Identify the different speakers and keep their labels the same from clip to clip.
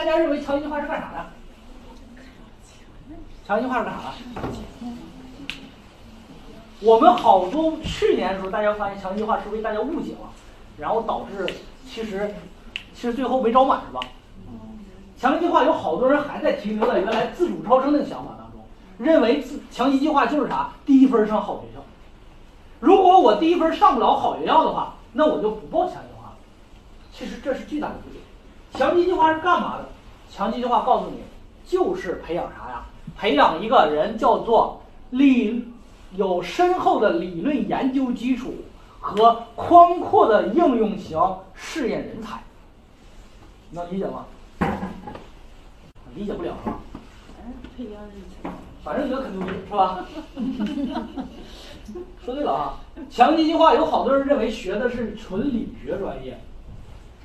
Speaker 1: 大家认为强基计划是干啥的？强基计划是干啥的？我们好多去年的时候，大家发现强基计划是被大家误解了，然后导致其实其实最后没招满是吧？强基计划有好多人还在停留在原来自主招生那个想法当中，认为自强基计划就是啥？第一分上好学校。如果我第一分上不了好学校的话，那我就不报强基计划了。其实这是巨大的误解。强基计划是干嘛的？强基计划告诉你，就是培养啥呀？培养一个人叫做理有深厚的理论研究基础和宽阔的应用型试验人才。能理解吗？理解不了是吧？
Speaker 2: 培养人才。
Speaker 1: 反正觉得可牛逼是吧？说对了啊！强基计划有好多人认为学的是纯理学专业，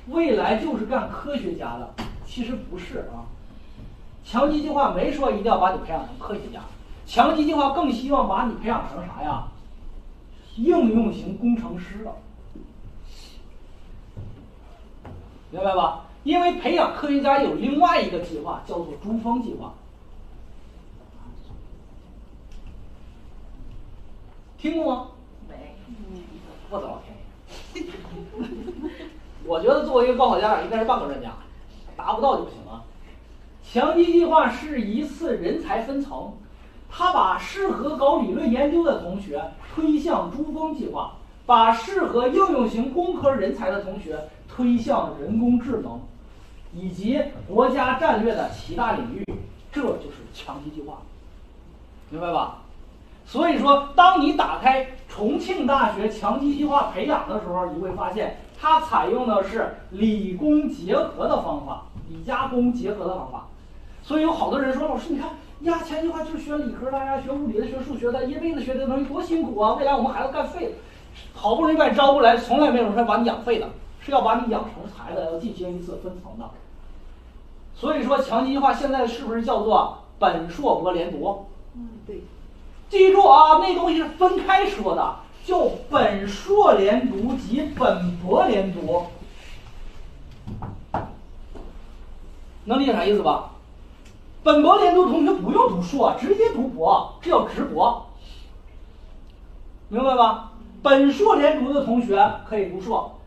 Speaker 1: 未来就是干科学家的，其实不是啊。强基计划没说一定要把你培养成科学家，强基计划更希望把你培养成啥呀？应用型工程师了，明白吧？因为培养科学家有另外一个计划，叫做珠峰计划。听过吗？
Speaker 2: 没。
Speaker 1: 我的老天爷！我觉得作为一个高考家长，应该是半个专家，达不到就不行了。强基计划是一次人才分层，他把适合搞理论研究的同学推向珠峰计划，把适合应用型工科人才的同学推向人工智能，以及国家战略的七大领域。这就是强基计划，明白吧？所以说，当你打开重庆大学强基计划培养的时候，你会发现它采用的是理工结合的方法，理加工结合的方法。所以有好多人说，老师，你看呀，强基计划就是学理科的呀，学物理的，学数学的，一辈子学这东西多辛苦啊！未来我们孩子干废了，好不容易把你招过来，从来没有说把你养废的，是要把你养成才的，要进行一次分层的。所以说，强基计划现在是不是叫做本硕博连读？
Speaker 2: 嗯，对。
Speaker 1: 记住啊，那东西是分开说的，叫本硕连读及本博连读，能理解啥意思吧？本博连读同学不用读硕，直接读博，这叫直博，明白吧？本硕连读的同学可以读硕。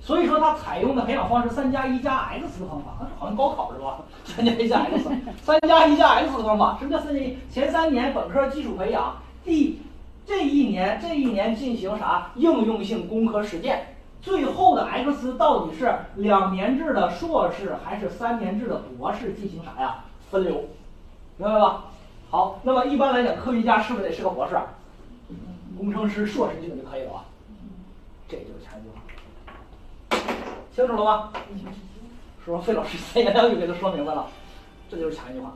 Speaker 1: 所以说，他采用的培养方式三加一加 X 的方法，好像高考是吧？三加一加 X，三加一加 X 的方法，什么叫三加一？前三年本科基础培养，第这一年这一年进行啥应用性工科实践，最后的 X 到底是两年制的硕士还是三年制的博士进行啥呀？分流，明白吧？好，那么一般来讲，科学家是不是得是个博士？工程师硕士基本就可以了吧？这就是强计划。清楚了吗？说？费老师三言两语给他说明白了，这就是强计划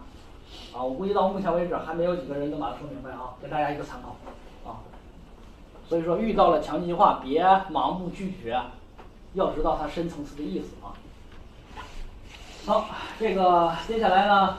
Speaker 1: 啊！我估计到目前为止还没有几个人能把它说明白啊，给大家一个参考啊。所以说，遇到了强计划，别盲目拒绝，要知道它深层次的意思啊。好，这个接下来呢。